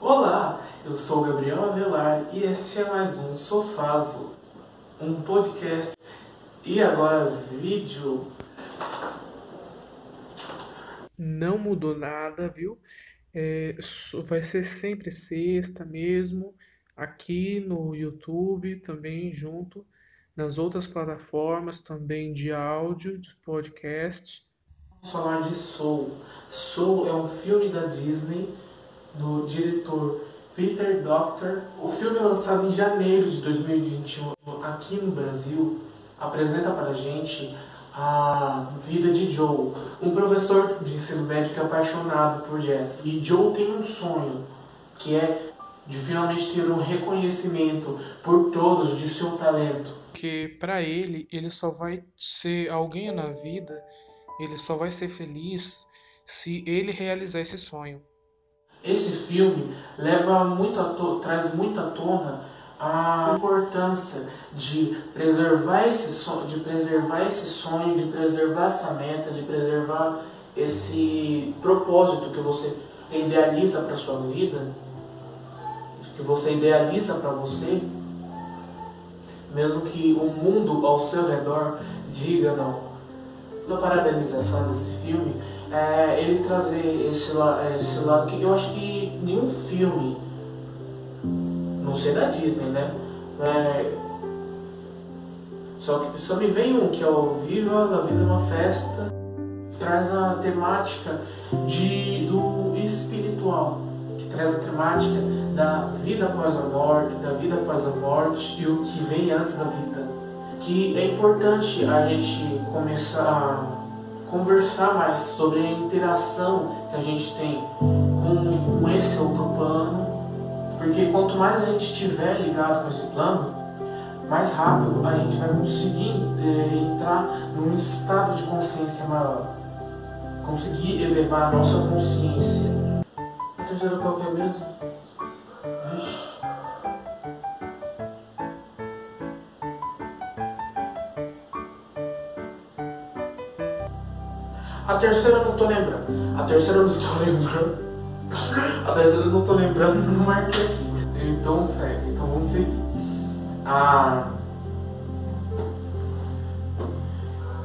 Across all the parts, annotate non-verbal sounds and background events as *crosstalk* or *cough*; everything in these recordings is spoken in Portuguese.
Olá, eu sou Gabriel Avelar e este é mais um Sofazo, um podcast e agora vídeo. Não mudou nada, viu? É, vai ser sempre sexta mesmo, aqui no YouTube, também junto, nas outras plataformas também de áudio, de podcast. Vamos falar de Soul. Soul é um filme da Disney do diretor Peter Docter. O filme lançado em janeiro de 2021 aqui no Brasil apresenta para a gente a vida de Joe, um professor de ensino médio que é apaixonado por jazz. E Joe tem um sonho, que é de finalmente ter um reconhecimento por todos de seu talento. Que para ele, ele só vai ser alguém na vida, ele só vai ser feliz se ele realizar esse sonho. Esse filme leva muito traz muito à tona a importância de preservar esse sonho, de preservar esse sonho, de preservar essa meta, de preservar esse propósito que você idealiza para sua vida, que você idealiza para você, mesmo que o mundo ao seu redor diga não. Na parabenização desse filme, é, ele trazer esse, esse lado que eu acho que nenhum filme, não sei da Disney, né? É, só que só me vem um que é o Viva a Vida é uma Festa, traz a temática de, do espiritual, que traz a temática da vida após a morte, da vida após a morte e o que vem antes da vida. Que é importante a gente começar conversar mais sobre a interação que a gente tem com, com esse outro plano, porque quanto mais a gente estiver ligado com esse plano, mais rápido a gente vai conseguir é, entrar num estado de consciência maior, conseguir elevar a nossa consciência. A terceira qual que é mesmo? A terceira eu não tô lembrando. A terceira eu não tô *laughs* lembrando. A terceira eu não tô lembrando, não marquei aqui. Então segue, então vamos seguir. Ah,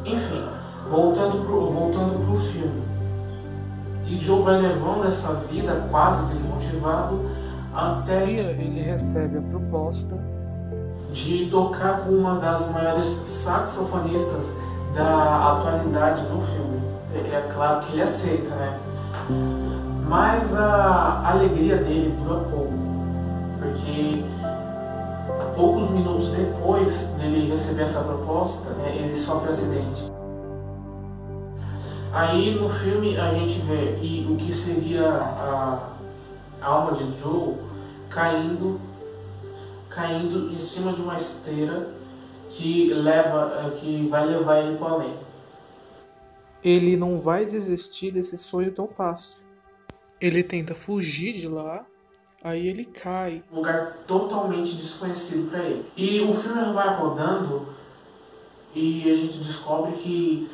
enfim, voltando pro, voltando pro filme. E Joe vai levando essa vida quase desmotivado até. Ele recebe a proposta de tocar com uma das maiores saxofonistas da atualidade no filme é claro que ele aceita, né? Mas a alegria dele dura pouco, porque poucos minutos depois dele receber essa proposta, né, ele sofre acidente. Aí no filme a gente vê e o que seria a alma de Joe caindo, caindo em cima de uma esteira que leva, que vai levar ele para além ele não vai desistir desse sonho tão fácil. Ele tenta fugir de lá, aí ele cai. Um lugar totalmente desconhecido para ele. E o filme vai rodando e a gente descobre que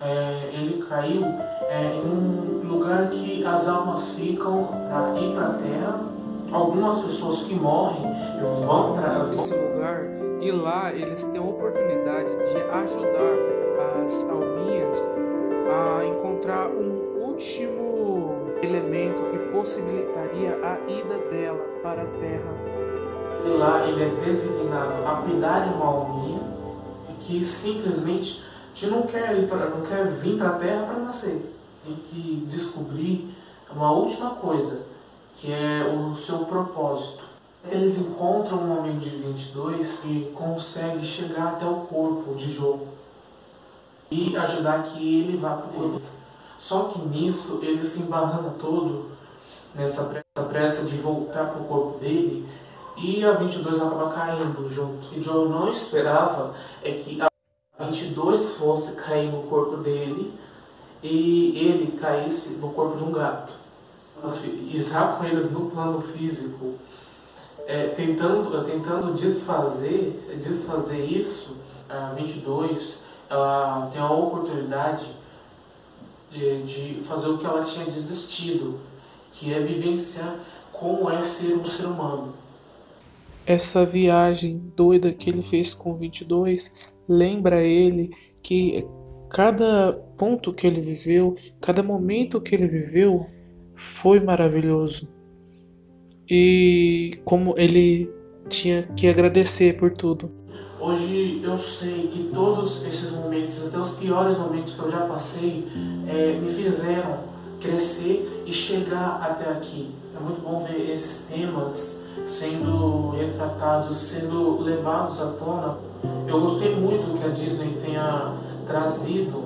é, ele caiu é, em um lugar que as almas ficam para ir para a Terra. Algumas pessoas que morrem vão para esse lugar e lá eles têm a oportunidade de ajudar as alminhas último elemento que possibilitaria a ida dela para a Terra. E lá ele é designado a cuidar de uma alminha que simplesmente te não quer ir para, não quer vir para a Terra para nascer. Tem que descobrir uma última coisa, que é o seu propósito. Eles encontram um amigo de 22 que consegue chegar até o corpo de jogo e ajudar que ele vá para o Só que nisso ele se embanana todo nessa pressa, pressa de voltar para o corpo dele e a 22 acaba caindo junto. E Joe não esperava é que a 22 fosse cair no corpo dele e ele caísse no corpo de um gato. Já com eles no plano físico, é, tentando, tentando desfazer, desfazer isso, a 22 ela tem a oportunidade de, de fazer o que ela tinha desistido, que é vivenciar como é ser um ser humano. Essa viagem doida que ele fez com 22 lembra ele que cada ponto que ele viveu, cada momento que ele viveu foi maravilhoso. E como ele tinha que agradecer por tudo. Hoje eu sei que todos esses momentos, até os piores momentos que eu já passei, é, me fizeram crescer e chegar até aqui. É muito bom ver esses temas sendo retratados, sendo levados à tona. Eu gostei muito que a Disney tenha trazido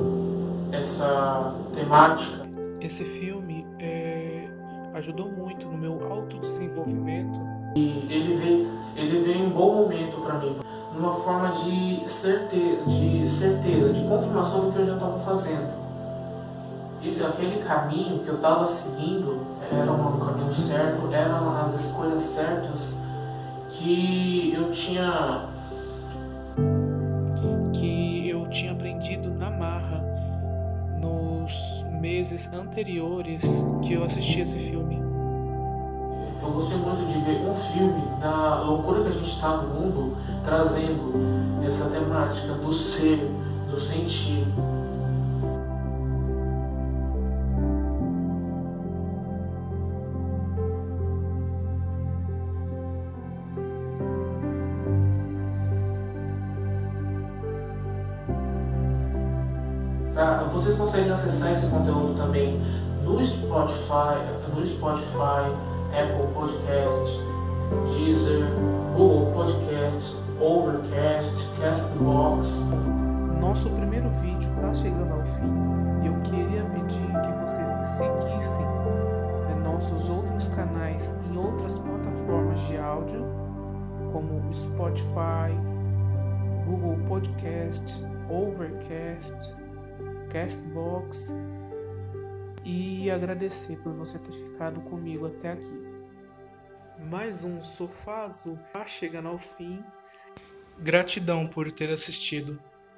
essa temática. Esse filme é, ajudou muito no meu autodesenvolvimento. E ele veio, ele veio em bom momento para mim, numa forma de certeza, de certeza, de confirmação do que eu já estava fazendo. E aquele caminho que eu estava seguindo era um caminho certo, eram as escolhas certas que eu tinha que eu tinha aprendido na marra nos meses anteriores que eu assisti esse filme. Eu gostei muito de ver um filme da loucura que a gente está no mundo trazendo essa temática do ser, do sentir. Tá? Vocês conseguem acessar esse conteúdo também no Spotify, no Spotify, Apple Podcast, Deezer, Google Podcast, Overcast, Castbox. Nosso primeiro vídeo está chegando ao fim e eu queria pedir que vocês se seguissem em nossos outros canais em outras plataformas de áudio, como Spotify, Google Podcast, Overcast, Castbox e agradecer por você ter ficado comigo até aqui. Mais um Sofazo está chegando ao fim. Gratidão por ter assistido.